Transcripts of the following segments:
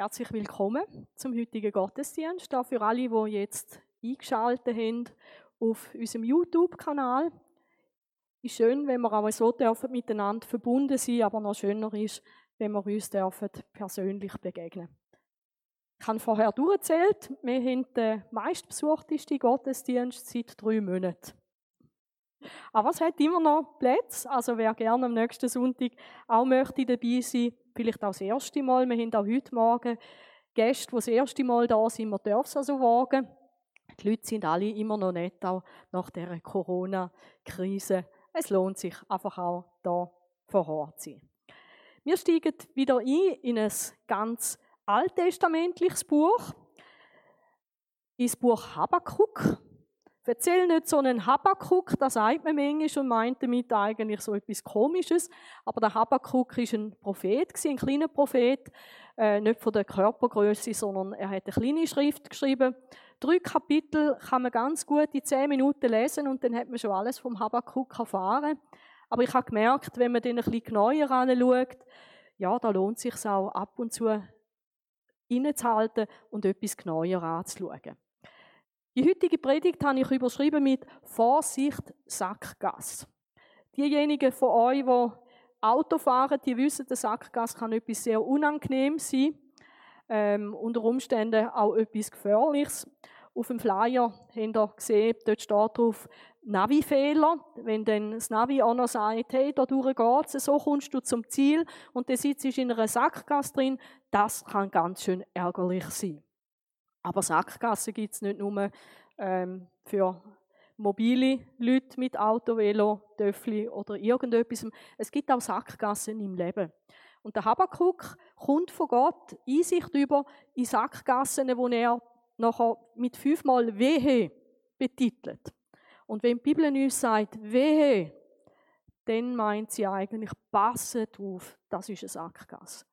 Herzlich willkommen zum heutigen Gottesdienst. Auch für alle, die jetzt eingeschaltet haben auf unserem YouTube-Kanal. Ist schön, wenn wir auch so dürfen miteinander verbunden sein, aber noch schöner ist, wenn wir uns dürfen persönlich begegnen. Ich habe vorher durchgezählt, wir haben den meistbesuchtesten Gottesdienst seit drei Monaten. Aber es hat immer noch Plätze, also wer gerne am nächsten Sonntag auch möchte dabei sein, vielleicht auch das erste Mal. Wir haben auch heute Morgen Gäste, die das erste Mal da sind, wir dürfen es also wagen. Die Leute sind alle immer noch nett, auch nach der Corona-Krise. Es lohnt sich einfach auch da vor Ort zu sein. Wir steigen wieder ein in ein ganz alttestamentliches Buch, ins Buch Habakkuk. Erzähl nicht so einen Habakkuk, das sagt man manchmal und meint damit eigentlich so etwas Komisches. Aber der Habakkuk ist ein Prophet, ein kleiner Prophet, äh, nicht von der Körpergröße, sondern er hat eine kleine Schrift geschrieben. Drei Kapitel kann man ganz gut in zehn Minuten lesen und dann hat man schon alles vom Habakkuk erfahren. Aber ich habe gemerkt, wenn man den ein bisschen genauer anschaut, ja, da lohnt es sich auch ab und zu innezuhalten und etwas genauer anzuschauen. Die heutige Predigt habe ich überschrieben mit Vorsicht Sackgasse. Diejenigen von euch, die Auto fahren, die wissen, der Sackgasse kann etwas sehr unangenehm sein. Ähm, unter Umständen auch etwas Gefährliches. Auf dem Flyer habt ihr gesehen, dort steht drauf Navi-Fehler. Wenn dann das Navi auch noch sagt, hey, da durch geht's, so kommst du zum Ziel und dann sitzt du in einer Sackgasse drin, das kann ganz schön ärgerlich sein. Aber Sackgassen gibt es nicht nur ähm, für mobile Leute mit Auto, Velo, Töffli oder irgendetwas. Es gibt auch Sackgassen im Leben. Und der Habakkuk kommt von Gott Einsicht über in Sackgassen, wo er nachher mit fünfmal Wehe betitelt. Und wenn die Bibel uns sagt, Wehe, dann meint sie eigentlich, passet auf, das ist eine Sackgasse.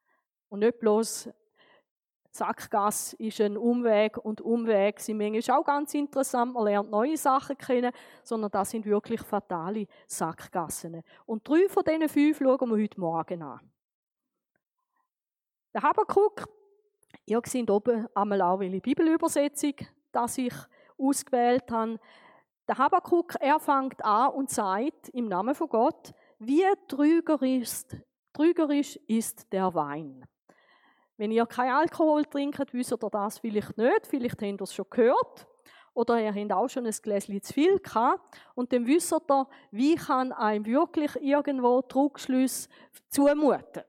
Und nicht bloß Sackgasse ist ein Umweg und Umweg sind manchmal auch ganz interessant. Man lernt neue Sachen kennen, sondern das sind wirklich fatale Sackgassen. Und drei von diesen fünf schauen wir heute Morgen an. Der Habakkuk, ihr seht oben einmal auch welche Bibelübersetzung, das ich ausgewählt habe. Der Habakkuk, er fängt an und sagt im Namen von Gott, wie trügerisch, trügerisch ist der Wein. Wenn ihr keinen Alkohol trinkt, wisst ihr das vielleicht nicht. Vielleicht habt ihr es schon gehört. Oder ihr habt auch schon ein Gläschen zu viel gehabt. Und dann wisst ihr, wie kann einem wirklich irgendwo Druckschluss zumuten.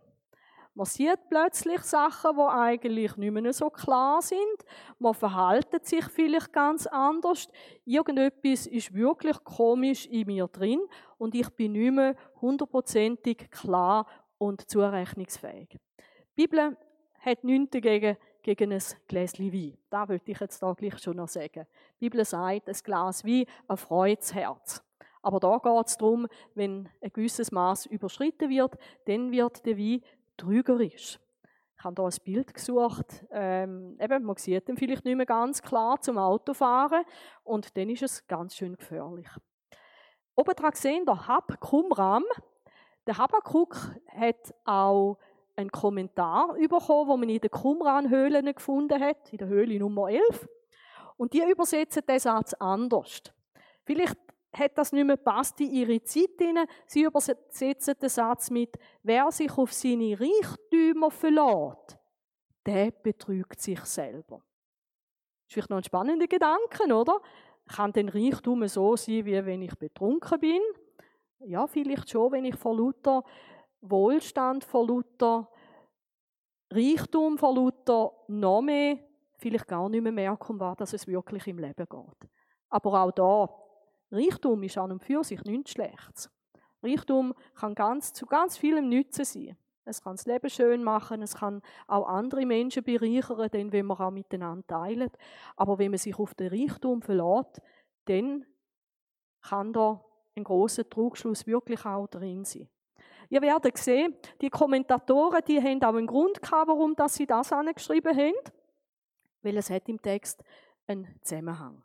Man sieht plötzlich Sachen, die eigentlich nicht mehr so klar sind. Man verhaltet sich vielleicht ganz anders. Irgendetwas ist wirklich komisch in mir drin und ich bin nicht mehr hundertprozentig klar und zurechnungsfähig. Die Bibel hat nichts dagegen gegen ein Gläschen Wein. Da würde ich jetzt da gleich schon noch sagen. Die Bibel sagt, ein Glas Wein erfreut das Herz. Aber da geht es darum, wenn ein gewisses Maß überschritten wird, dann wird der Wein trügerisch. Ich habe hier ein Bild gesucht. Ähm, eben, man sieht ihn vielleicht nicht mehr ganz klar zum Autofahren und dann ist es ganz schön gefährlich. Oben dran sehen der Hab Qumram. Der Habakuk hat auch einen Kommentar bekommen, den man in den Qumran-Höhlen gefunden hat, in der Höhle Nummer 11. Und die übersetzen den Satz anders. Vielleicht hat das nicht mehr passt in ihre Zeit. Sie übersetzen den Satz mit, wer sich auf seine Reichtümer verlässt, der betrügt sich selber. Das ist vielleicht noch ein spannender Gedanke, oder? Kann denn Reichtum so sein, wie wenn ich betrunken bin? Ja, vielleicht schon, wenn ich vor lauter Wohlstand, vor lauter Reichtum, vor lauter noch mehr, vielleicht gar nicht mehr merke, um was dass es wirklich im Leben geht. Aber auch da, Reichtum ist an und für sich nichts Schlechtes. Reichtum kann ganz, zu ganz vielem Nützen sein. Es kann das Leben schön machen, es kann auch andere Menschen bereichern, denn wenn man auch miteinander teilt. Aber wenn man sich auf den Reichtum verlässt, dann kann da ein großer Trugschluss wirklich auch drin sein. Ihr werdet sehen, die Kommentatoren, die haben auch einen Grund gehabt, warum sie das angeschrieben haben, weil es hat im Text einen Zusammenhang.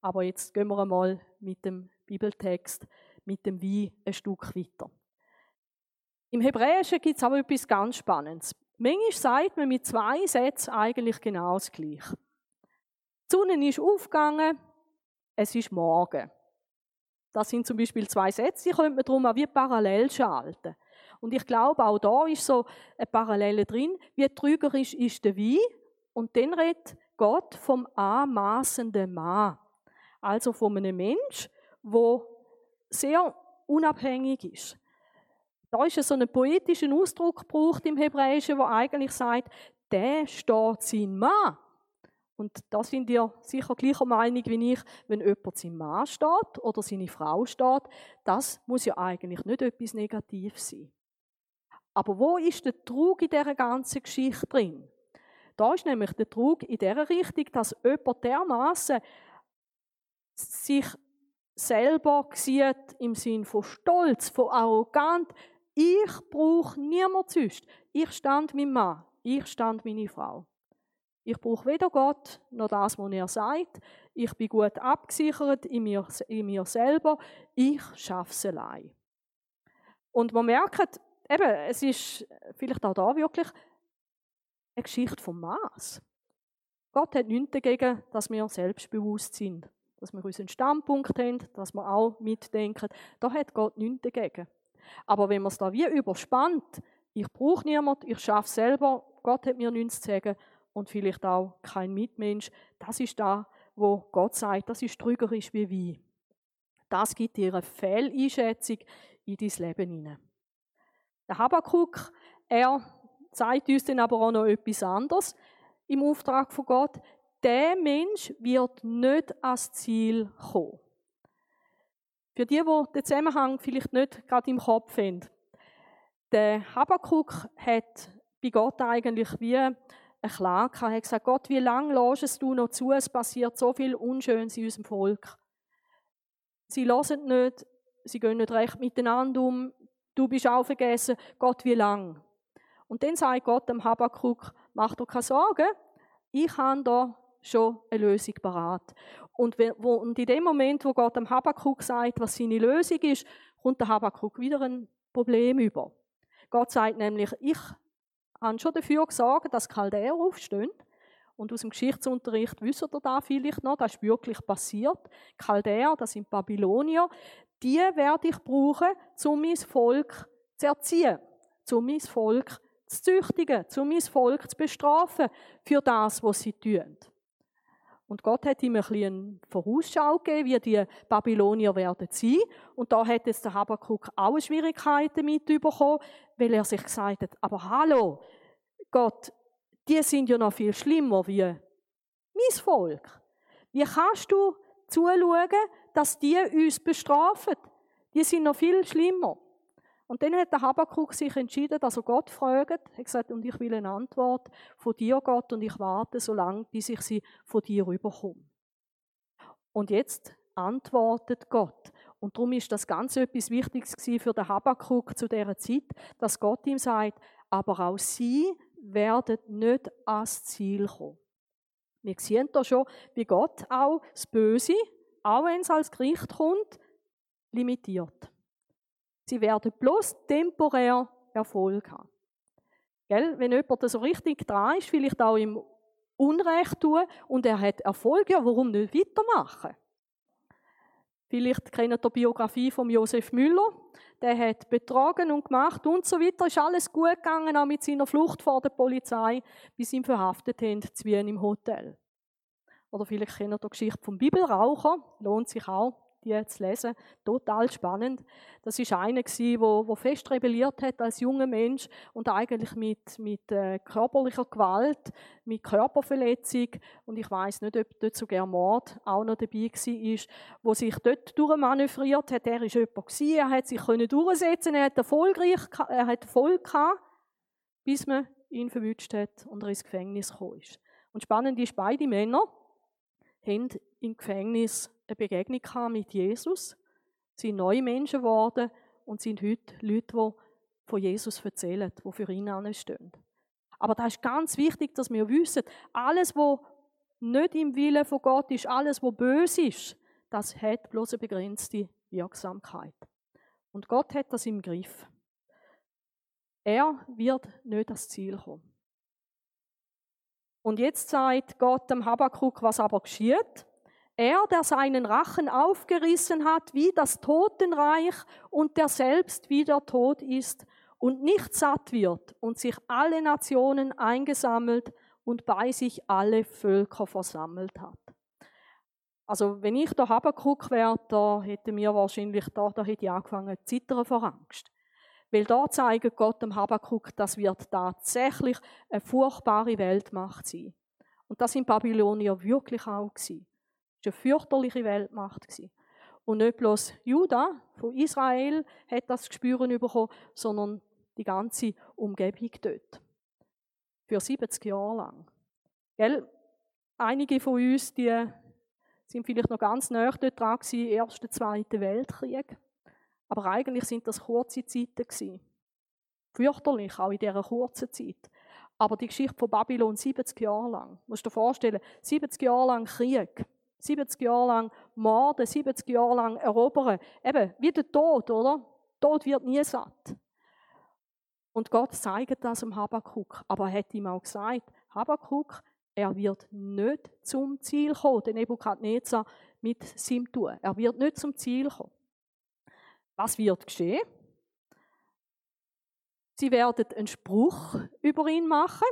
Aber jetzt gehen wir einmal mit dem Bibeltext, mit dem Wie ein Stück weiter. Im Hebräischen gibt es aber etwas ganz Spannendes. Manchmal sagt man mit zwei Sätzen eigentlich genau das Gleiche. Die Sonne ist aufgegangen, es ist morgen. Das sind zum Beispiel zwei Sätze, die könnte man darum auch wie parallel schalten. Und ich glaube, auch da ist so eine Parallele drin. Wie trügerisch ist der Wein? Und dann redet Gott vom anmaßenden Mann. Also von einem Mensch, der sehr unabhängig ist. Da ist so ein poetischen Ausdruck gebraucht im Hebräischen, wo eigentlich sagt, der steht sein Mann. Und da sind ihr sicher gleicher Meinung wie ich, wenn jemand sein Mann steht oder seine Frau steht, das muss ja eigentlich nicht etwas Negatives sein. Aber wo ist der Trug in dieser ganzen Geschichte drin? Da ist nämlich der Trug in der Richtung, dass jemand dermaßen sich selber sieht im Sinn von Stolz, von arrogant. Ich brauche niemand sonst. Ich stand mein Mann, ich stand meine Frau. Ich brauche weder Gott noch das, was er sagt. Ich bin gut abgesichert in mir, in mir selber. Ich schaffe es allein. Und man merkt, eben, es ist vielleicht auch da wirklich eine Geschichte vom Maß. Gott hat nichts dagegen, dass wir selbstbewusst sind, dass wir unseren Standpunkt haben, dass wir auch mitdenken. Da hat Gott nichts dagegen. Aber wenn man es da wie überspannt, ich brauche niemanden, ich schaffe es selber, Gott hat mir nichts zu sagen, und vielleicht auch kein Mitmensch. Das ist da, wo Gott sagt, das ist trügerisch wie Wein. Das gibt dir eine Fehleinschätzung in dein Leben hinein. Der Habakkuk, er zeigt uns dann aber auch noch etwas anderes im Auftrag von Gott. Der Mensch wird nicht ans Ziel kommen. Für die, die den Zusammenhang vielleicht nicht gerade im Kopf haben. Der Habakkuk hat bei Gott eigentlich wie eine Klage gehabt. Er hat gesagt, Gott, wie lange lässt du noch zu? Es passiert so viel Unschönes in unserem Volk. Sie hören nicht, sie gehen nicht recht miteinander um. Du bist auch vergessen. Gott, wie lang? Und dann sagt Gott dem Habakkuk, mach dir keine Sorgen, ich habe da schon eine Lösung parat. Und, in dem Moment, wo Gott dem Habakkuk sagt, was seine Lösung ist, kommt der Habakkuk wieder ein Problem über. Gott sagt nämlich, ich haben schon dafür gesorgt, dass Chaldäer aufstehen. Und aus dem Geschichtsunterricht wisst ihr da vielleicht noch, das ist wirklich passiert. Chaldäer, das sind Babylonier, die werde ich brauchen, um mein Volk zu erziehen, um mein Volk zu züchtigen, um mein Volk zu bestrafen für das, was sie tun. Und Gott hat ihm ein bisschen eine Vorausschau gegeben, wie die Babylonier werden sein. Und da hat jetzt der Habakkuk auch Schwierigkeiten mit bekommen, weil er sich gesagt hat, aber hallo, Gott, die sind ja noch viel schlimmer wie mein Volk. Wie kannst du zuschauen, dass die uns bestrafen? Die sind noch viel schlimmer. Und dann hat der Habakkuk sich entschieden, dass er Gott fragt. Er hat gesagt, und ich will eine Antwort von dir, Gott, und ich warte so lange, bis ich sie von dir rüberkomme. Und jetzt antwortet Gott. Und darum ist das ganz etwas Wichtiges für den Habakkuk zu dieser Zeit, dass Gott ihm sagt, aber auch sie werden nicht ans Ziel kommen. Wir sehen da schon, wie Gott auch das Böse, auch wenn es als Gericht kommt, limitiert. Sie werden bloß temporär Erfolg haben. Gell? Wenn jemand so richtig dran ist, vielleicht auch im Unrecht tun und er hat Erfolg, ja, warum nicht weitermachen? Vielleicht kennt ihr die Biografie von Josef Müller. Der hat betrogen und gemacht und so weiter. Ist alles gut gegangen, auch mit seiner Flucht vor der Polizei, bis sie ihn verhaftet haben, zu Wien im Hotel. Oder vielleicht kennt ihr die Geschichte vom Bibelraucher. Lohnt sich auch die zu lesen. Total spannend. Das ist einer der wo, fest rebelliert hat als junger Mensch und eigentlich mit, mit äh, körperlicher Gewalt, mit Körperverletzung und ich weiß nicht, ob dort sogar Mord auch noch dabei war, wo sich dort durchmanövriert hat. Er war jemand er hat sich durchsetzen, er hat erfolgreich, er hat Erfolg gehabt, bis man ihn verwünscht hat und er ins Gefängnis gekommen ist. Und spannend ist, beide Männer haben im Gefängnis eine Begegnung mit Jesus, sind neue Menschen geworden und sind heute Leute, die von Jesus erzählen, die für ihn anstehen. Aber da ist ganz wichtig, dass wir wissen, alles, was nicht im Willen von Gott ist, alles, was böse ist, das hat bloß eine begrenzte Wirksamkeit. Und Gott hat das im Griff. Er wird nicht ans Ziel kommen. Und jetzt sagt Gott dem Habakkuk, was aber geschieht. Er, der seinen Rachen aufgerissen hat wie das Totenreich und der selbst wieder tot ist und nicht satt wird und sich alle Nationen eingesammelt und bei sich alle Völker versammelt hat. Also wenn ich da Habakkuk wäre, da hätte mir wahrscheinlich da, da hätte ich angefangen zu zittern vor Angst. Weil da zeigt Gott dem Habakkuk, das wird tatsächlich eine furchtbare Weltmacht sein. Und das sind Babylonier wirklich auch gewesen. Das war eine fürchterliche Weltmacht gewesen. Und nicht bloß Juda von Israel hat das Gespüren bekommen, sondern die ganze Umgebung dort. Für 70 Jahre lang. Gell? Einige von uns, die sind vielleicht noch ganz nah dort dran gewesen, Ersten, Zweiten Weltkrieg. Aber eigentlich sind das kurze Zeiten gewesen. Fürchterlich, auch in dieser kurzen Zeit. Aber die Geschichte von Babylon 70 Jahre lang. Du musst dir vorstellen, 70 Jahre lang Krieg. 70 Jahre lang Morden, 70 Jahre lang erobern. Eben, wie der Tod, oder? Tod wird nie satt. Und Gott zeigt das dem Habakkuk. Aber er hat ihm auch gesagt, Habakkuk, er wird nicht zum Ziel kommen, der Nebukadnezar mit seinem Tun. Er wird nicht zum Ziel kommen. Was wird geschehen? Sie werden einen Spruch über ihn machen,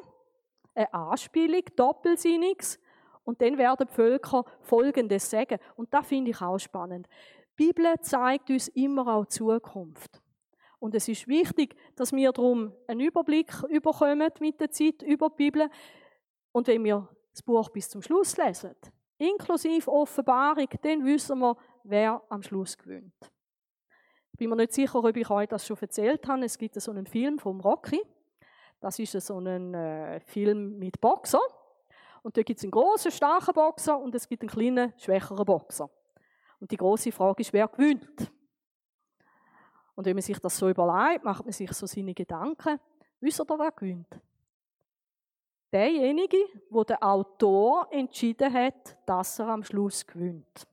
eine Anspielung, Doppelsinniges, und dann werden die Völker Folgendes sagen. Und das finde ich auch spannend. Die Bibel zeigt uns immer auch Zukunft. Und es ist wichtig, dass wir darum einen Überblick überkommen mit der Zeit über die Bibel. Und wenn wir das Buch bis zum Schluss lesen, inklusive Offenbarung, dann wissen wir, wer am Schluss gewinnt. Bin mir nicht sicher, ob ich euch das schon erzählt habe. Es gibt so einen Film vom Rocky. Das ist so ein äh, Film mit Boxer. Und da gibt es einen großen, starken Boxer und es gibt einen kleinen, schwächeren Boxer. Und die große Frage ist, wer gewinnt? Und wenn man sich das so überlegt, macht man sich so seine Gedanken. Wisst ihr, wer gewinnt? Derjenige, wo der Autor entschieden hat, dass er am Schluss gewinnt.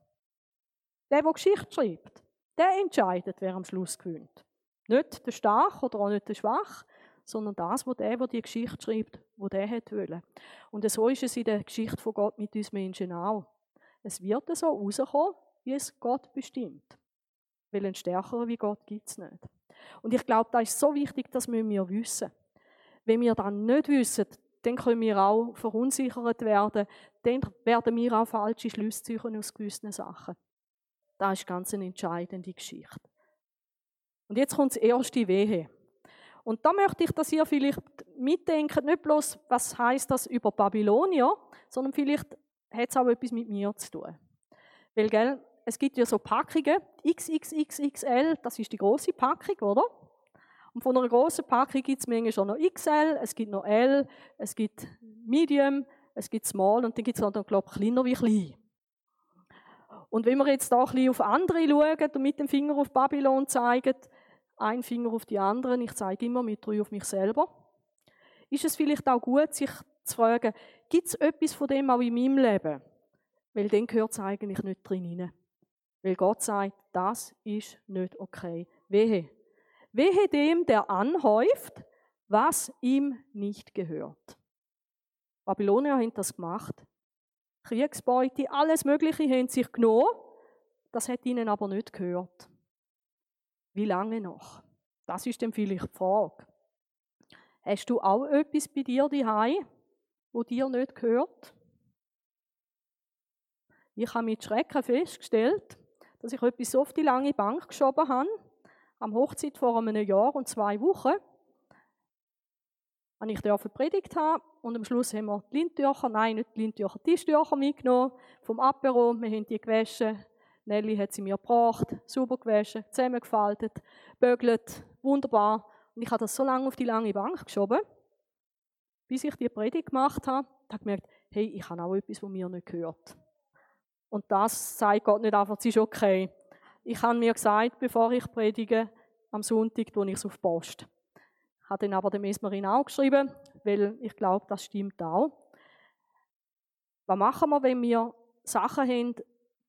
Der, der Geschichte schreibt, der entscheidet, wer am Schluss gewinnt. Nicht der Stark oder auch nicht der Schwach, sondern das, wo der, der die Geschichte schreibt, wo der hat wollen. Und so ist es in der Geschichte von Gott mit uns Menschen auch. Es wird so rauskommen, wie es Gott bestimmt. Weil einen Stärkeren wie Gott gibt es nicht. Und ich glaube, das ist so wichtig, dass wir wissen. Wenn wir dann nicht wissen, dann können wir auch verunsichert werden. Dann werden wir auch falsche Schlüsse ziehen aus gewissen Sachen. Das ist ganz eine entscheidende Geschichte. Und jetzt kommt das erste Wehe. Und da möchte ich, dass ihr vielleicht mitdenkt, nicht bloß, was heißt das über Babylonier, sondern vielleicht hat es auch etwas mit mir zu tun. Weil, gell, es gibt ja so Packungen, XXXXL, das ist die große Packung, oder? Und von einer großen Packung gibt es manchmal schon noch XL, es gibt noch L, es gibt Medium, es gibt Small und dann gibt es noch, glaube ich, kleiner wie klein. Und wenn wir jetzt da ein bisschen auf andere schauen und mit dem Finger auf Babylon zeigen, ein Finger auf die anderen, ich zeige immer mit drei auf mich selber, ist es vielleicht auch gut, sich zu fragen, gibt es etwas von dem auch in meinem Leben? Weil dann gehört es eigentlich nicht drin rein. Weil Gott sagt, das ist nicht okay. Wehe. Wehe dem, der anhäuft, was ihm nicht gehört. Babylonier haben das gemacht. Kriegsbeute, alles Mögliche haben sich genommen. Das hat ihnen aber nicht gehört. Wie lange noch? Das ist dann vielleicht die Frage. Hast du auch etwas bei dir daheim, wo dir nicht gehört? Ich habe mit Schrecken festgestellt, dass ich etwas auf die lange Bank geschoben habe, am Hochzeit vor einem Jahr und zwei Wochen. Und ich durfte predigt haben und am Schluss haben wir die Lindtücher, nein, nicht die Lindtücher, die Tischtücher mitgenommen vom Apero. Wir haben die gewaschen. Nelly hat sie mir gebracht, super gewaschen, zusammengefaltet, bügelt, wunderbar. Und ich habe das so lange auf die lange Bank geschoben, bis ich die Predigt gemacht habe. Ich habe gemerkt, hey, ich habe auch etwas, was mir nicht gehört. Und das sagt Gott nicht einfach, es ist okay. Ich habe mir gesagt, bevor ich predige, am Sonntag tue ich es auf die Post. Habe dann aber dem Esmerin auch geschrieben, weil ich glaube, das stimmt auch. Was machen wir, wenn wir Sachen haben,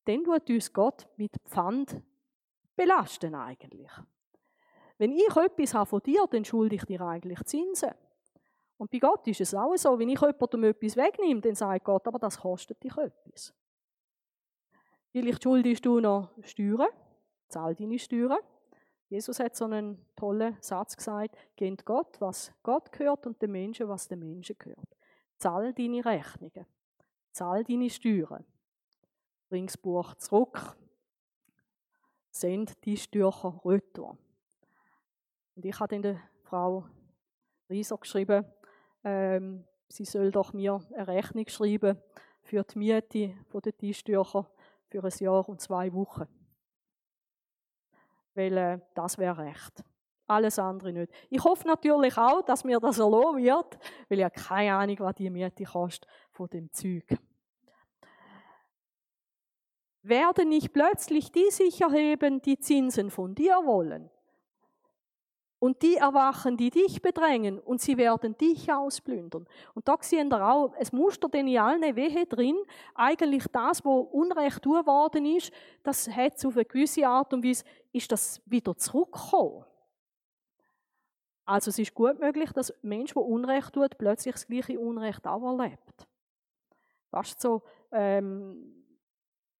dann tut uns Gott mit Pfand belasten eigentlich. Wenn ich etwas habe von dir, dann schulde ich dir eigentlich Zinsen. Und bei Gott ist es auch so, wenn ich jemandem etwas wegnehme, dann sagt Gott, aber das kostet dich etwas. Vielleicht schuldest du noch Steuern, zahl deine Steuern. Jesus hat so einen tollen Satz gesagt, gebt Gott, was Gott gehört und den Menschen, was den Menschen gehört. Zahl deine Rechnungen, zahl deine Steuern. Bring das Buch zurück, send die Steuer retour. Und ich habe dann der Frau Rieser geschrieben, ähm, sie soll doch mir eine Rechnung schreiben für die Miete der Tischtücher für ein Jahr und zwei Wochen. Weil äh, das wäre recht. Alles andere nicht. Ich hoffe natürlich auch, dass mir das erlaubt wird, weil ich habe keine Ahnung, was die Miete kostet von dem Zeug. Werden nicht plötzlich die sich erheben, die Zinsen von dir wollen und die erwachen, die dich bedrängen, und sie werden dich ausplündern. Und da sehen wir auch, es Muster denn in allen Wehe drin. Eigentlich das, wo Unrecht worden ist, das hat auf eine gewisse Art und Weise, ist das wieder zurückgekommen. Also es ist gut möglich, dass ein Mensch, der Unrecht tut, plötzlich das gleiche Unrecht auch erlebt. Fast so, ähm,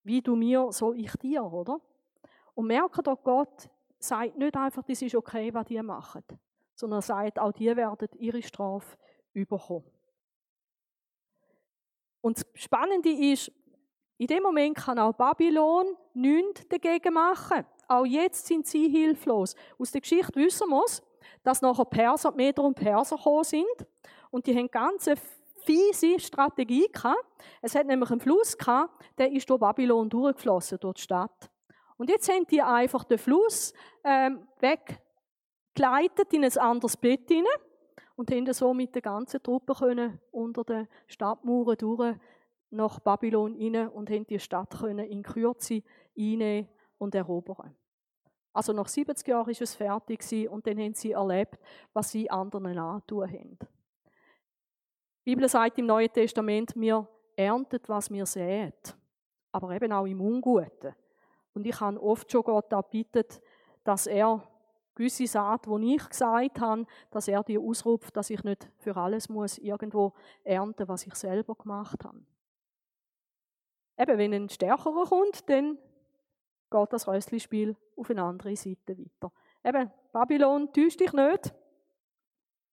wie du mir, so ich dir, oder? Und merke doch Gott, sagt nicht einfach, das ist okay, was die machen, sondern sagt, auch die werden ihre Strafe überkommen. Und das Spannende ist, in dem Moment kann auch Babylon nichts dagegen machen. Auch jetzt sind sie hilflos. Aus der Geschichte wissen wir es, dass nachher Perser, Meder und Perser gekommen sind. Und die haben ganz eine fiese Strategie gehabt. Es hat nämlich einen Fluss gehabt, der ist durch Babylon durchgeflossen, durch die Stadt. Und jetzt haben die einfach den Fluss ähm, weggleitet in ein anderes Bett hinein und haben so mit der ganzen Truppe können unter den Stadtmauern durch nach Babylon hinein und haben die Stadt können in Kürze einnehmen und erobern. Also nach 70 Jahren ist es fertig und dann haben sie erlebt, was sie anderen antun haben. Die Bibel sagt im Neuen Testament, wir erntet, was wir sehen, aber eben auch im Unguten. Und ich habe oft schon Gott erbitten, dass er gewisse Saat, die ich gesagt habe, dass er die ausruft, dass ich nicht für alles muss irgendwo ernten, was ich selber gemacht habe. Eben, wenn ein Stärkerer kommt, dann geht das Rössli-Spiel auf eine andere Seite weiter. Eben, Babylon, täusch dich nicht,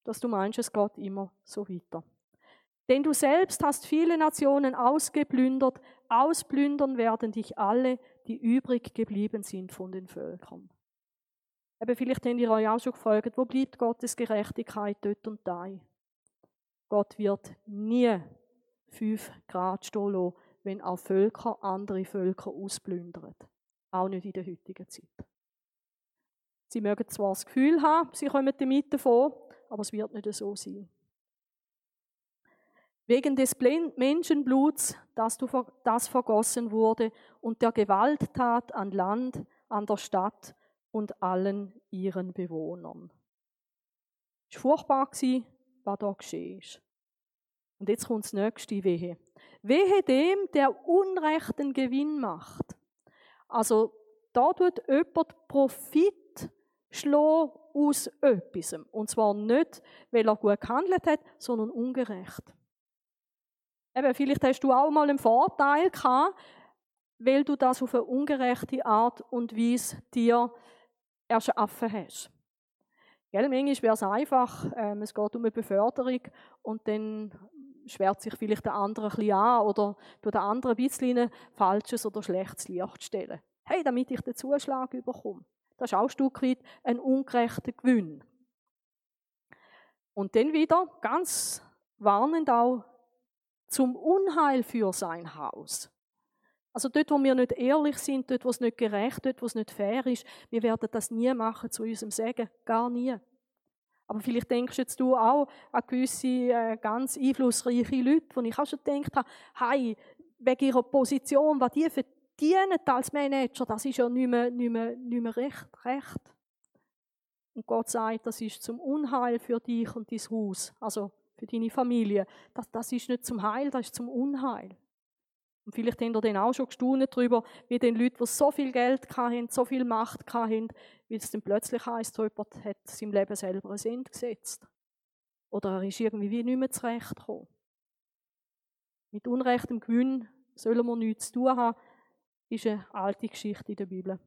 dass du meinst, es geht immer so weiter. Denn du selbst hast viele Nationen ausgeplündert, ausplündern werden dich alle, die übrig geblieben sind von den Völkern. Eben vielleicht habt ihr euch auch schon gefragt, wo bleibt Gottes Gerechtigkeit dort und da? Gott wird nie fünf Grad stehen wenn auch Völker andere Völker ausplündern. Auch nicht in der heutigen Zeit. Sie mögen zwar das Gefühl haben, sie kommen damit davon, aber es wird nicht so sein. Wegen des Menschenbluts, das, du, das vergossen wurde, und der Gewalttat an Land, an der Stadt und allen ihren Bewohnern. Es war furchtbar, was da geschehen ist. Und jetzt kommt das nächste Wehe. Wehe dem, der unrechten Gewinn macht. Also, da tut jemand Profit aus etwas. Und zwar nicht, weil er gut gehandelt hat, sondern ungerecht. Eben, vielleicht hast du auch mal einen Vorteil gehabt, weil du das auf eine ungerechte Art und Weise dir erschaffen hast. Gell, manchmal wäre es einfach, ähm, es geht um eine Beförderung und dann schwert sich vielleicht der andere ein bisschen an oder du der andere ein bisschen falsches oder schlechtes Licht stellen. Hey, damit ich den Zuschlag überkomme. Das ist auch ein Stück weit ein ungerechter Gewinn. Und dann wieder, ganz warnend auch, zum Unheil für sein Haus. Also dort, wo wir nicht ehrlich sind, dort, wo es nicht gerecht, dort, wo es nicht fair ist, wir werden das nie machen zu unserem Segen, gar nie. Aber vielleicht denkst jetzt du auch an gewisse äh, ganz einflussreiche Leute, wo ich auch schon gedacht habe, hey, wegen ihrer Position, was die verdienen als Manager, das ist ja nicht mehr, nicht mehr, nicht mehr recht, recht. Und Gott sagt, das ist zum Unheil für dich und dein Haus. Also für deine Familie. Das, das ist nicht zum Heil, das ist zum Unheil. Und vielleicht habt ihr dann auch schon gestaunt darüber, wie den Leute, die so viel Geld hatten, so viel Macht hatten, wie es dann plötzlich heisst, jemand hat seinem Leben selber ein Ende gesetzt. Oder er ist irgendwie wie nicht mehr zurechtgekommen. Mit unrechtem Gewinn sollen wir nichts zu tun haben, ist eine alte Geschichte in der Bibel.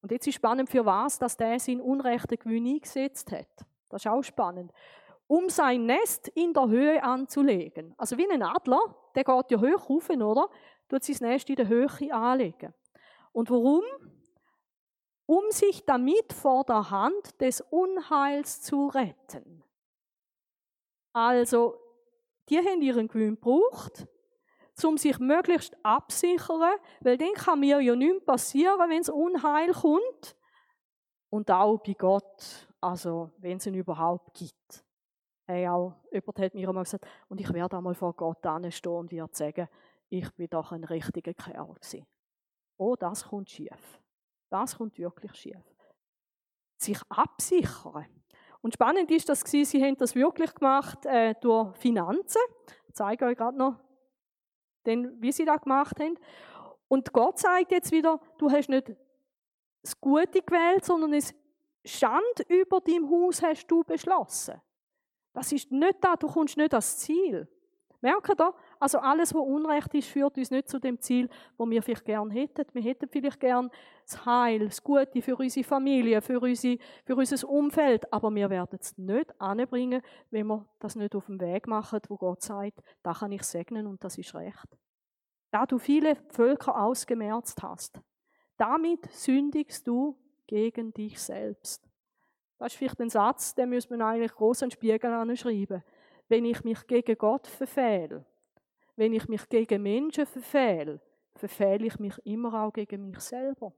Und jetzt ist spannend, für was dass der seinen unrechten Gewinn eingesetzt hat. Das ist auch spannend. Um sein Nest in der Höhe anzulegen. Also wie ein Adler, der geht ja hoch rauf, oder? Tut sein Nest in der Höhe anlegen. Und warum? Um sich damit vor der Hand des Unheils zu retten. Also, die haben ihren Gewinn gebraucht, um sich möglichst absichern, weil dann kann mir ja nichts passieren, wenn es Unheil kommt. Und auch bei Gott, also wenn es ihn überhaupt gibt. Hey, auch jemand hat mir einmal gesagt, und ich werde einmal vor Gott anstehen und werde sagen, ich bin doch ein richtiger Kerl gewesen. Oh, das kommt schief. Das kommt wirklich schief. Sich absichern. Und spannend ist, dass sie, sie haben das wirklich gemacht äh, durch Finanzen. Ich zeige euch gerade noch denn wie sie das gemacht haben. Und Gott sagt jetzt wieder, du hast nicht das Gute gewählt, sondern es Schand über deinem Haus hast du beschlossen. Das ist nicht da, du kommst nicht ans Ziel. Merkt ihr? Also alles, was Unrecht ist, führt uns nicht zu dem Ziel, wo wir vielleicht gern hätten. Wir hätten vielleicht gern das Heil, das Gute für unsere Familie, für, unsere, für unser Umfeld, aber wir werden es nicht anbringen, wenn wir das nicht auf dem Weg machen, wo Gott sagt, da kann ich segnen und das ist recht. Da du viele Völker ausgemerzt hast, damit sündigst du gegen dich selbst. Das ist vielleicht ein Satz, den müsste man eigentlich groß Spiegel anschreiben. Wenn ich mich gegen Gott verfehle, wenn ich mich gegen Menschen verfehle, verfehle ich mich immer auch gegen mich selber.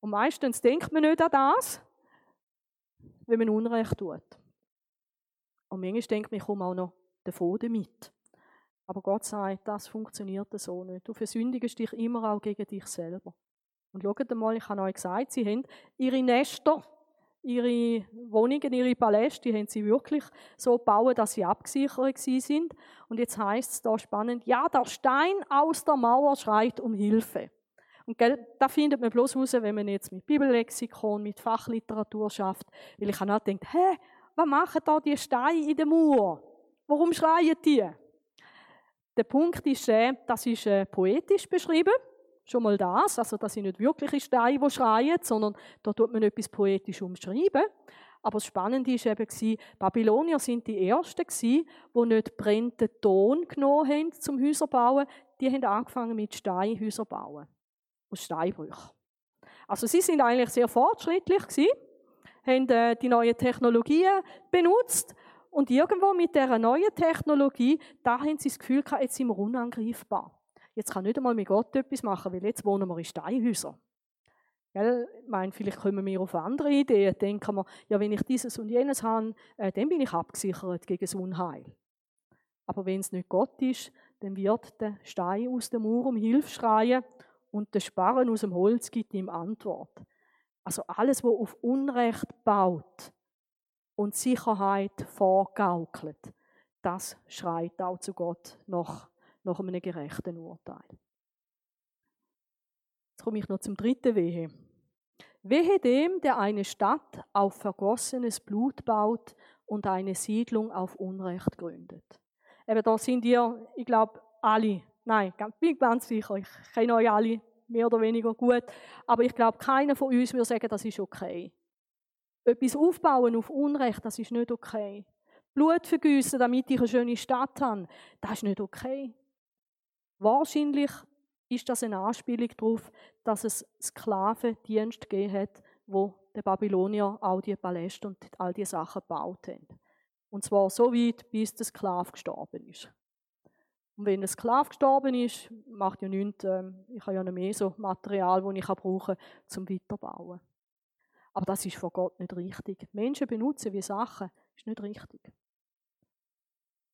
Und meistens denkt man nicht an das, wenn man Unrecht tut. Und manchmal denkt man, ich komme auch noch davon damit. Aber Gott sagt, das funktioniert so nicht. Du versündigst dich immer auch gegen dich selber. Und schaut einmal, ich habe euch gesagt, sie haben ihre Nester ihre Wohnungen, ihre Paläste, die haben sie wirklich so gebaut, dass sie abgesichert sind. Und jetzt heißt es da spannend, ja, der Stein aus der Mauer schreit um Hilfe. Und da findet man bloß raus, wenn man jetzt mit Bibellexikon, mit Fachliteratur schafft. Weil ich habe auch gedacht, hä, was machen da die Steine in der Mauer? Warum schreien die? Der Punkt ist, das ist äh, poetisch beschrieben. Schon mal das, also das sind nicht wirkliche Steine, die schreien, sondern da tut man etwas poetisch umschreiben. Aber das Spannende war eben, Babylonier sind die Ersten, die nicht brennenden Ton genommen haben zum Häuserbauen. Die haben angefangen mit Steinhäuser bauen. Aus Steinbrüchen. Also sie sind eigentlich sehr fortschrittlich haben äh, die neuen Technologien benutzt und irgendwo mit dieser neuen Technologie, da haben sie das Gefühl gehabt, jetzt sind wir unangreifbar jetzt kann nicht einmal mit Gott etwas machen, weil jetzt wohnen wir in Steinhäusern. Gell? Ich meine, vielleicht kommen wir auf andere Ideen. Denken wir, ja, wenn ich dieses und jenes habe, äh, dann bin ich abgesichert gegen das Unheil. Aber wenn es nicht Gott ist, dann wird der Stein aus dem Mauer um Hilfe schreien und der Sparren aus dem Holz gibt ihm Antwort. Also alles, was auf Unrecht baut und Sicherheit vorgaukelt, das schreit auch zu Gott nach nach einem gerechten Urteil. Jetzt komme ich noch zum dritten Wehe. Wehe dem, der eine Stadt auf vergossenes Blut baut und eine Siedlung auf Unrecht gründet. Eben, da sind ihr, ich glaube, alle, nein, bin ganz sicher, ich kenne euch alle mehr oder weniger gut, aber ich glaube, keiner von uns würde sagen, das ist okay. Etwas aufbauen auf Unrecht, das ist nicht okay. Blut vergüssen, damit ich eine schöne Stadt habe, das ist nicht okay. Wahrscheinlich ist das eine Anspielung darauf, dass es Sklavendienst gegeben hat, wo die Babylonier all die Paläste und all die Sachen gebaut haben. Und zwar so weit, bis der Sklave gestorben ist. Und wenn ein Sklave gestorben ist, macht ja nichts, ähm, ich habe ja noch mehr so Material, das ich brauchen kann, zum Weiterbauen. Aber das ist von Gott nicht richtig. Menschen benutzen wie Sachen, ist nicht richtig.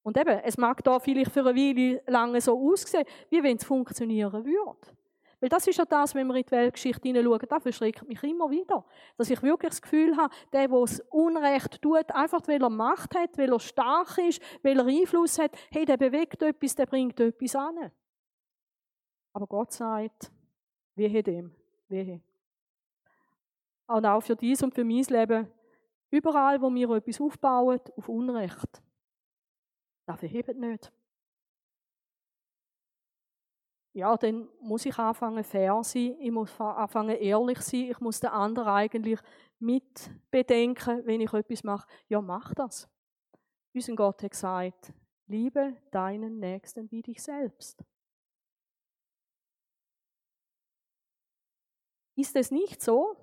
Und eben, es mag da vielleicht für eine Weile lange so aussehen, wie wenn es funktionieren würde. Weil das ist ja das, wenn wir in die Weltgeschichte hineinschauen, das verschreckt mich immer wieder. Dass ich wirklich das Gefühl habe, der, der das Unrecht tut, einfach weil er Macht hat, weil er stark ist, weil er Einfluss hat, hey, der bewegt etwas, der bringt etwas an. Aber Gott sagt, wehe dem, wehe. Und auch für dies und für mein Leben Überall, wo wir etwas aufbauen, auf Unrecht. Das verhebt nicht. Ja, dann muss ich anfangen fair sein, ich muss anfangen ehrlich sein, ich muss den anderen eigentlich mit bedenken, wenn ich etwas mache. Ja, mach das. Unser Gott hat gesagt, liebe deinen Nächsten wie dich selbst. Ist es nicht so?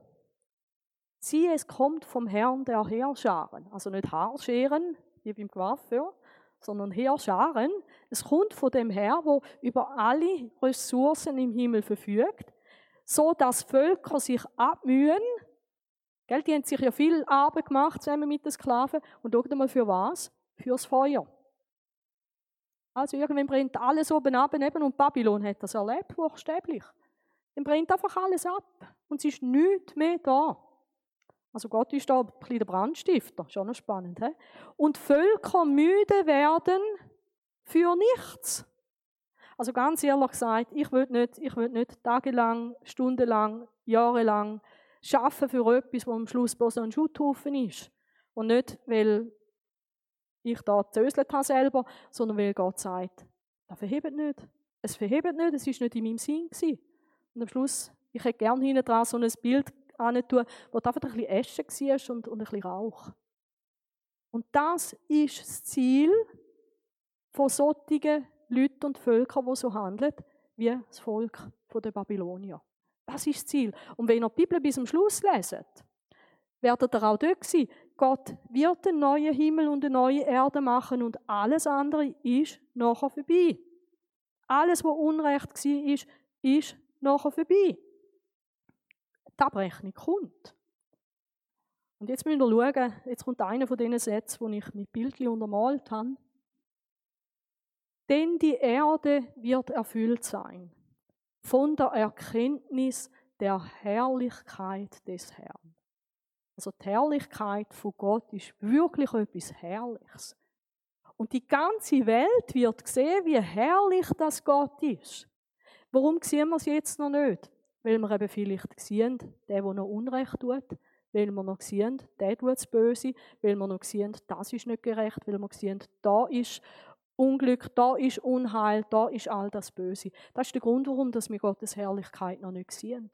Siehe, es kommt vom Herrn der Heerscharen. Also nicht Haarscheren, wie beim Coiffeur, sondern Heerscharen. Es kommt von dem Herr, wo über alle Ressourcen im Himmel verfügt, so dass Völker sich abmühen. Gell, die haben sich ja viel Arbeit gemacht zusammen mit den Sklaven. Und schaut mal für was? Fürs Feuer. Also irgendwann brennt alles oben ab und Babylon hat das erlebt, buchstäblich. Dann brennt einfach alles ab und es ist nichts mehr da. Also Gott ist da ein bisschen der Brandstifter, schon noch spannend. He? Und Völker müde werden für nichts. Also ganz ehrlich gesagt, ich will nicht, ich will nicht tagelang, stundenlang, jahrelang schaffen für etwas, wo am Schluss bloß ein Schutthaufen ist. Und nicht, weil ich da zöselt habe selber, sondern weil Gott sagt, das verhebt nicht. Es verhebt nicht, es ist nicht in meinem Sinn gewesen. Und am Schluss, ich hätte gerne hinten dran so ein Bild tun, wo einfach ein bisschen Asche war und, und ein bisschen Rauch. Und das ist das Ziel von solchen Leuten und Völkern, die so handeln, wie das Volk der Babylonier. Das ist das Ziel. Und wenn ihr die Bibel bis zum Schluss leset, werdet ihr auch dort sein. Gott wird einen neuen Himmel und eine neue Erde machen und alles andere ist nachher vorbei. Alles, was Unrecht war, ist nachher vorbei. Die Abrechnung kommt. Und jetzt müssen wir schauen, jetzt kommt einer von diesen Sätzen, die ich mit Bildchen untermalt habe. Denn die Erde wird erfüllt sein von der Erkenntnis der Herrlichkeit des Herrn. Also die Herrlichkeit von Gott ist wirklich etwas Herrliches. Und die ganze Welt wird sehen, wie herrlich das Gott ist. Warum sehen wir es jetzt noch nicht? Weil wir eben vielleicht sehen, der, der noch Unrecht tut, weil wir noch sehen, der tut das Böse, weil wir noch sehen, das ist nicht gerecht, weil wir sehen, da ist Unglück, da ist Unheil, da ist all das Böse. Das ist der Grund, warum wir Gottes Herrlichkeit noch nicht sehen.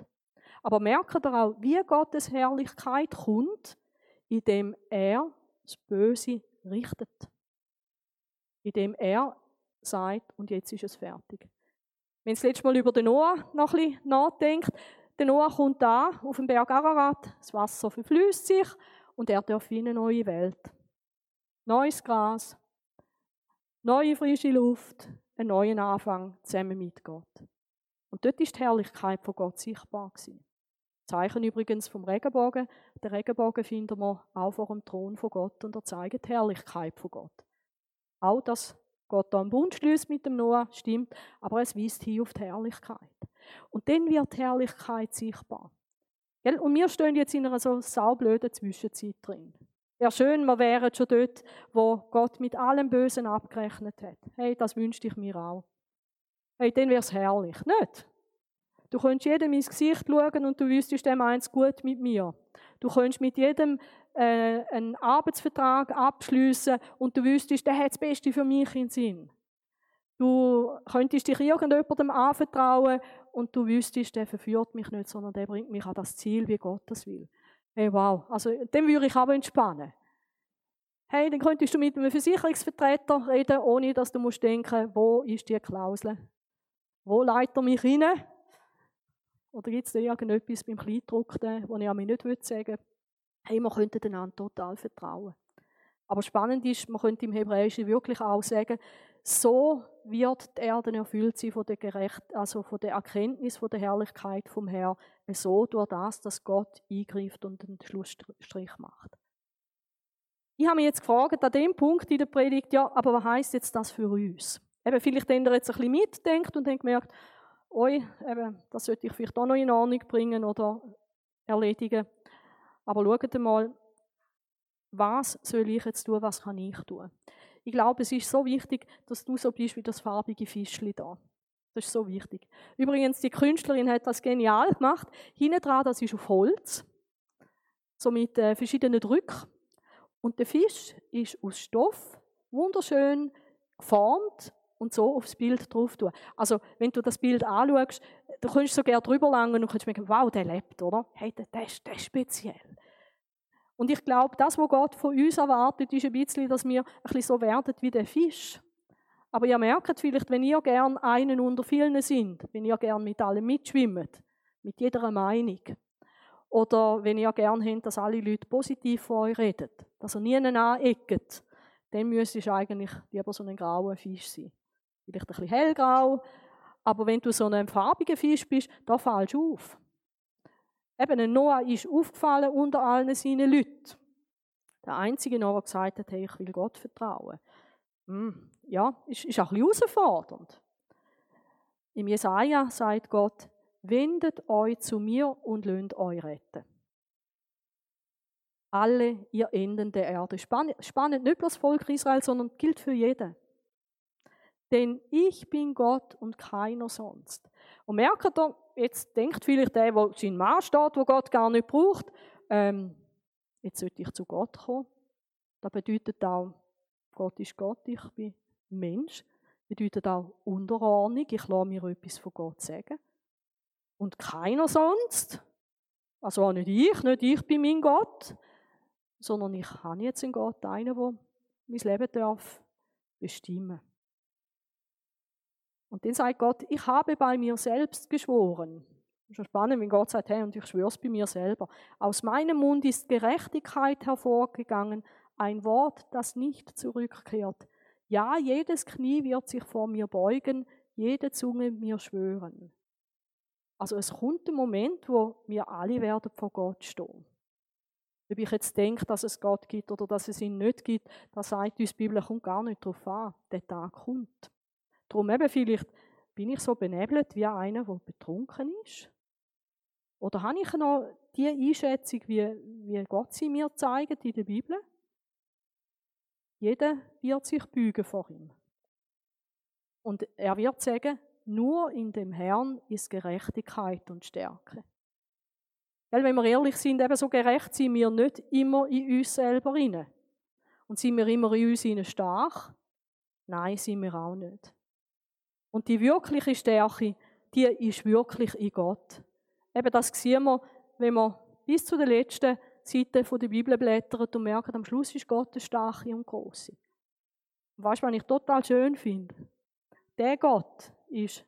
Aber merkt ihr auch, wie Gottes Herrlichkeit kommt, indem er das Böse richtet. Indem er sagt, und jetzt ist es fertig. Wenn ihr das letzte Mal über den Noah noch ein bisschen nachdenkt, der Noah kommt da auf dem Berg Ararat, das Wasser verfließt sich und er darf in eine neue Welt. Neues Gras, neue frische Luft, einen neuen Anfang zusammen mit Gott. Und dort ist die Herrlichkeit von Gott sichtbar gewesen. Zeichen übrigens vom Regenbogen. Den Regenbogen finden wir auch vor dem Thron von Gott und er zeigt die Herrlichkeit von Gott. Auch das Gott da einen Bund schließt mit dem Noah, stimmt, aber es weist hier auf die Herrlichkeit. Und dann wird die Herrlichkeit sichtbar. Und wir stehen jetzt in einer so saublöden Zwischenzeit drin. Wäre schön, wir wären schon dort, wo Gott mit allem Bösen abgerechnet hat. Hey, das wünschte ich mir auch. Hey, dann wäre es herrlich. Nicht? Du könntest jedem ins Gesicht schauen und du wüsstest, dem eins gut mit mir. Du könntest mit jedem äh, einen Arbeitsvertrag abschließen und du wüsstest, der hat das Beste für mich in Sinn. Du könntest dich irgendjemandem anvertrauen und du wüsstest, der verführt mich nicht, sondern der bringt mich an das Ziel, wie Gott das will. Hey, wow. Also, dem würde ich aber entspannen. Hey, dann könntest du mit einem Versicherungsvertreter reden, ohne dass du musst denken, wo ist die Klausel? Wo leitet er mich rein? Oder gibt es da irgendetwas beim Kleindruckten, das ich mir nicht sagen will? Hey, wir könnten einander total vertrauen. Aber spannend ist, man könnte im Hebräischen wirklich auch sagen, so wird die Erde erfüllt sein von der, Gerecht, also von der Erkenntnis von der Herrlichkeit vom Herrn, so durch das, dass Gott eingreift und einen Schlussstrich macht. Ich habe mich jetzt gefragt, an dem Punkt in der Predigt, ja, aber was heißt jetzt das für uns? Eben, vielleicht habt ihr jetzt ein bisschen mitdenkt und habt gemerkt, oi, eben, das sollte ich vielleicht auch noch in Ordnung bringen oder erledigen. Aber schaut mal, was soll ich jetzt tun, was kann ich tun? Ich glaube, es ist so wichtig, dass du so bist wie das farbige Fischli da. Das ist so wichtig. Übrigens, die Künstlerin hat das genial gemacht. Hinten dran, das ist auf Holz. So mit äh, verschiedenen Drücken. Und der Fisch ist aus Stoff, wunderschön geformt und so aufs Bild drauf tun. Also, wenn du das Bild anschaust, du kannst so gerne drüber langen und kannst merken, wow, der lebt, oder? Hey, der, der, ist, der ist speziell. Und ich glaube, das, was Gott von uns erwartet, ist ein bisschen, dass wir ein bisschen so werden wie der Fisch. Aber ihr merkt vielleicht, wenn ihr gern einen unter vielen sind, wenn ihr gern mit allem mitschwimmt, mit jeder Meinung, oder wenn ihr gern habt, dass alle Leute positiv von euch reden, dass ihr nie aneckt, dann müsstest du eigentlich lieber so ein grauer Fisch sein. Vielleicht ein bisschen hellgrau, aber wenn du so ein farbiger Fisch bist, da fällst du auf. Eben, Noah ist aufgefallen unter allen seinen Leuten. Der einzige Noah, der gesagt hat, hey, ich will Gott vertrauen. Hm, ja, ist, ist auch ein bisschen herausfordernd. Im Jesaja sagt Gott, wendet euch zu mir und lönt euch retten. Alle ihr Enden der Erde. Spannend, nicht bloß Volk Israel, sondern gilt für jeden. Denn ich bin Gott und keiner sonst. Und merkt ihr, jetzt denkt vielleicht der, der sein Mann steht, wo Gott gar nicht braucht, ähm, jetzt sollte ich zu Gott kommen. Das bedeutet auch, Gott ist Gott, ich bin Mensch. Das bedeutet auch Unterordnung, ich lasse mir etwas von Gott sagen. Und keiner sonst, also auch nicht ich, nicht ich bin mein Gott, sondern ich habe jetzt einen Gott, einen, der mein Leben darf bestimmen und dann sagt Gott, ich habe bei mir selbst geschworen. Schon spannend, wenn Gott sagt, hey, und ich schwöre es bei mir selber. Aus meinem Mund ist Gerechtigkeit hervorgegangen, ein Wort, das nicht zurückkehrt. Ja, jedes Knie wird sich vor mir beugen, jede Zunge mir schwören. Also es kommt ein Moment, wo wir alle werden vor Gott stehen. Ob ich jetzt denke, dass es Gott gibt oder dass es ihn nicht gibt, da sagt uns die Bibel, kommt gar nicht darauf an. Der Tag kommt. Darum eben vielleicht bin ich so benebelt wie einer, der betrunken ist. Oder habe ich noch die Einschätzung, wie, wie Gott sie mir zeigt in der Bibel? Jeder wird sich bügen vor ihm. Und er wird sagen, nur in dem Herrn ist Gerechtigkeit und Stärke. Weil, wenn wir ehrlich sind, eben so gerecht sind wir nicht immer in uns selber rein. Und sind wir immer in uns stark? Nein, sind wir auch nicht. Und die wirkliche Stärke, die ist wirklich in Gott. Eben das sehen wir, wenn wir bis zu der letzten Seite der Bibel blättern und merken, am Schluss ist Gott der Starke und Große. weißt du, was ich total schön finde? Der Gott ist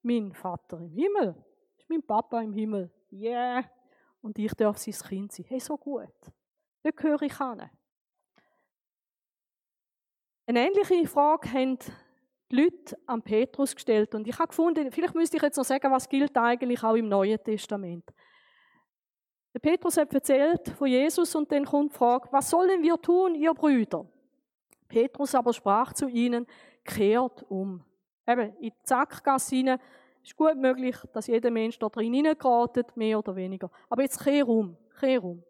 mein Vater im Himmel, ist mein Papa im Himmel. Yeah! Und ich darf sein Kind sein. Hey, so gut. Da gehöre ich an. Eine ähnliche Frage haben Leute an Petrus gestellt. Und ich habe gefunden, vielleicht müsste ich jetzt noch sagen, was gilt eigentlich auch im Neuen Testament. Der Petrus hat erzählt von Jesus und dann kommt die Frage, was sollen wir tun, ihr Brüder? Petrus aber sprach zu ihnen, kehrt um. Eben, in die Sackgasse hinein, ist gut möglich, dass jeder Mensch da drin hineingeratet, mehr oder weniger. Aber jetzt kehr um, kehr um.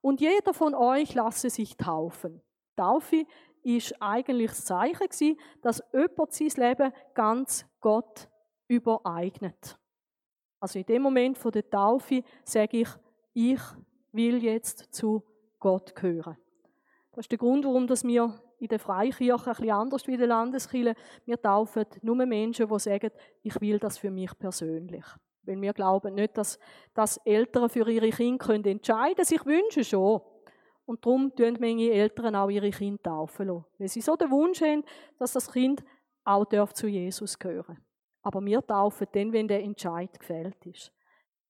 Und jeder von euch lasse sich taufen. Taufe ist eigentlich das Zeichen gewesen, dass jemand sein Leben ganz Gott übereignet. Also in dem Moment von der Taufe sage ich, ich will jetzt zu Gott gehören. Das ist der Grund, warum wir in der Freikirche ein bisschen anders wie in der Landeskirche, wir taufen nur Menschen, die sagen, ich will das für mich persönlich. Weil wir glauben nicht, dass, dass Eltern für ihre Kinder entscheiden können. Ich wünsche schon. Und darum tun manche Eltern auch ihre Kinder taufen lassen. Weil sie so den Wunsch haben, dass das Kind auch zu Jesus gehören Aber wir taufen dann, wenn der Entscheid gefällt ist.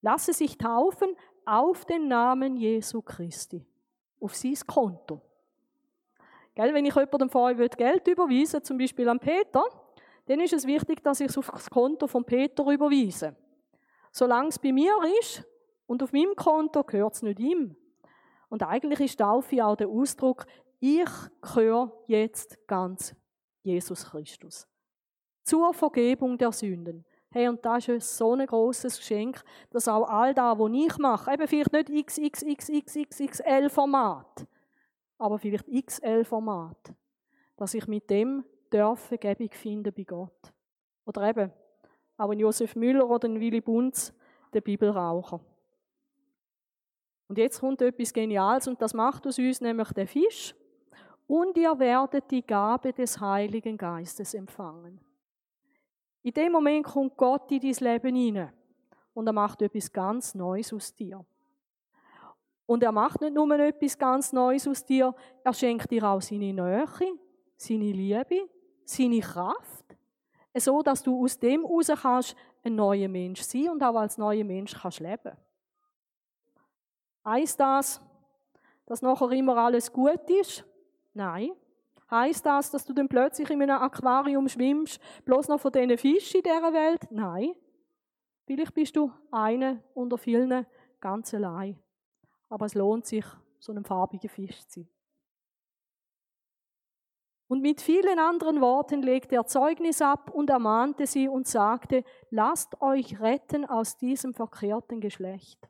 Lasse sich taufen auf den Namen Jesu Christi. Auf sein Konto. Gell, wenn ich jemandem euch Geld überweisen zum Beispiel an Peter, dann ist es wichtig, dass ich es auf das Konto von Peter überweise. Solange es bei mir ist und auf meinem Konto gehört es nicht ihm, und eigentlich ist Taufe auch der Ausdruck, ich gehöre jetzt ganz Jesus Christus. Zur Vergebung der Sünden. Hey, und das ist so ein großes Geschenk, dass auch all das, was ich mache, eben vielleicht nicht XXXXXL-Format, aber vielleicht XL-Format, dass ich mit dem Vergebung finden bei Gott. Oder eben, auch ein Josef Müller oder ein Willy Bunz, der Bibelraucher. Und jetzt kommt etwas Geniales und das macht aus uns nämlich der Fisch. Und ihr werdet die Gabe des Heiligen Geistes empfangen. In dem Moment kommt Gott in dein Leben hinein und er macht etwas ganz Neues aus dir. Und er macht nicht nur etwas ganz Neues aus dir, er schenkt dir auch seine Nähe, seine Liebe, seine Kraft, so dass du aus dem heraus kannst ein neuer Mensch sein und auch als neuer Mensch kannst leben. Heißt das, dass nachher immer alles gut ist? Nein. Heißt das, dass du dann plötzlich in einem Aquarium schwimmst, bloß noch von diesen Fischen in dieser Welt? Nein. Vielleicht bist du eine unter vielen ganz allein. Aber es lohnt sich, so einen farbigen Fisch zu sein. Und mit vielen anderen Worten legte er Zeugnis ab und ermahnte sie und sagte, lasst euch retten aus diesem verkehrten Geschlecht.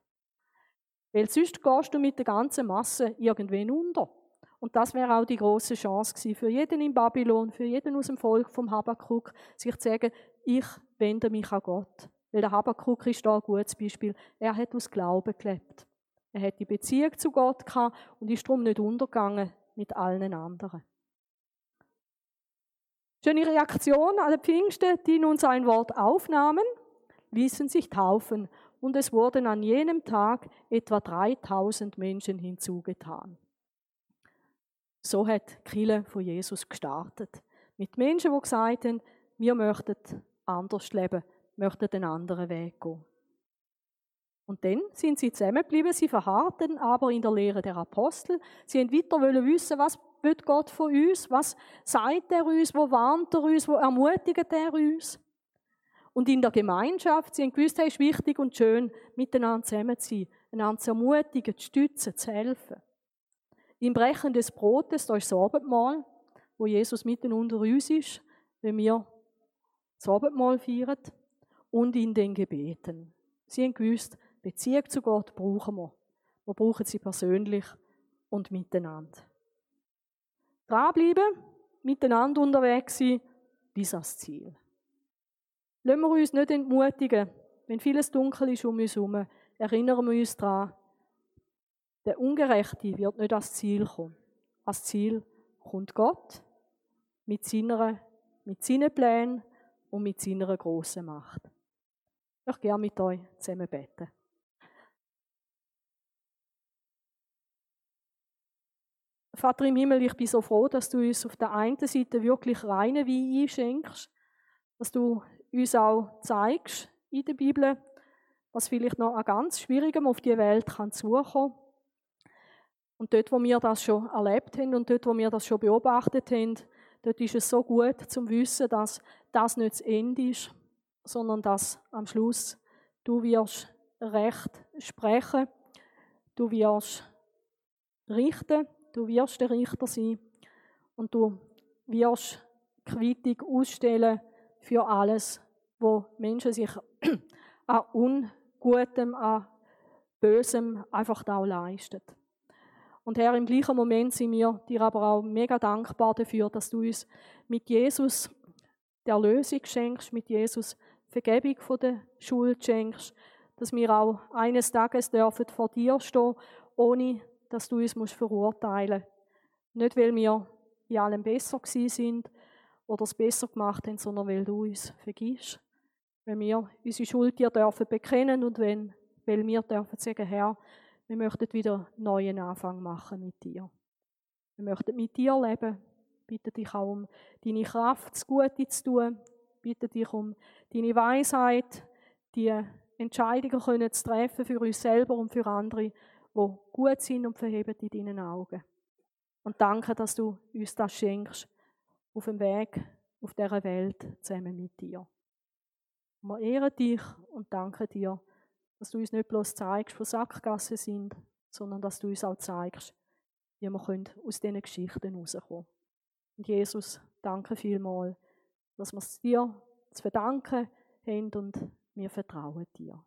Weil sonst gehst du mit der ganzen Masse irgendwann unter. Und das wäre auch die große Chance gewesen für jeden in Babylon, für jeden aus dem Volk vom Habakkuk, sich zu sagen, ich wende mich an Gott. Weil der Habakkuk ist da ein gutes Beispiel. Er hat aus Glauben gelebt. Er hat die Beziehung zu Gott gehabt und ist darum nicht untergegangen mit allen anderen. Schöne Reaktion alle Pfingsten, die nun sein Wort aufnahmen, ließen sich taufen und es wurden an jenem Tag etwa 3000 Menschen hinzugetan. So hat Kille von Jesus gestartet. Mit Menschen, die gesagt haben, wir möchten anders leben, möchten einen anderen Weg gehen. Und dann sind sie zusammengeblieben, sie verharrten aber in der Lehre der Apostel. Sie wollten weiter wissen, was will Gott von uns, was sagt er uns, wo warnt er uns, wo ermutigt er uns. Und in der Gemeinschaft, sie haben gewusst, es ist wichtig und schön, miteinander zusammen zu sein, einander zu ermutigen, zu stützen, zu helfen. Im Brechen des Brotes, da ist das Abendmahl, wo Jesus mitten unter uns ist, wenn wir das Abendmahl feiern, und in den Gebeten. Sie haben gewusst, Beziehung zu Gott brauchen wir. Wir brauchen sie persönlich und miteinander. Dranbleiben, miteinander unterwegs sein, bis ans Ziel. Lassen wir uns nicht entmutigen, wenn vieles dunkel ist um uns herum. Erinnern wir uns daran, der Ungerechte wird nicht ans Ziel kommen. Ans Ziel kommt Gott mit, seiner, mit seinen Plänen und mit seiner grossen Macht. Ich möchte gerne mit euch zusammen beten. Vater im Himmel, ich bin so froh, dass du uns auf der einen Seite wirklich reine Wein einschenkst, dass du uns auch zeigst in der Bibel, was vielleicht noch an ganz Schwierigem auf die Welt kann zukommen. Und dort, wo wir das schon erlebt haben und dort, wo wir das schon beobachtet haben, dort ist es so gut zum Wissen, dass das nicht das Ende ist, sondern dass am Schluss du wirst Recht sprechen, du wirst richten, du wirst der Richter sein und du wirst Quittung ausstellen für alles, wo Menschen sich an Ungutem, an Bösem einfach da leisten. Und Herr, im gleichen Moment sind wir dir aber auch mega dankbar dafür, dass du uns mit Jesus die Erlösung schenkst, mit Jesus Vergebung von der Schuld schenkst, dass wir auch eines Tages dürfen vor dir stehen, ohne dass du uns verurteilen musst. Nicht, weil wir in allem besser gewesen sind oder es besser gemacht haben, sondern weil du uns vergisst. Wenn wir unsere Schuld dir dürfen bekennen und wenn, weil wir dürfen sagen, Herr, wir möchten wieder einen neuen Anfang machen mit dir. Wir möchten mit dir leben. Bitte dich auch um deine Kraft, das Gute zu tun. Bitte dich um deine Weisheit, die Entscheidungen können zu treffen für uns selber und für andere, die gut sind und verheben in deinen Augen. Und danke, dass du uns das schenkst auf dem Weg auf dieser Welt zusammen mit dir. Wir ehren dich und danken dir, dass du uns nicht bloß zeigst, wo Sackgassen sind, sondern dass du uns auch zeigst, wie wir aus diesen Geschichten herauskommen Und Jesus, danke vielmals, dass wir es dir zu verdanken haben und wir vertrauen dir.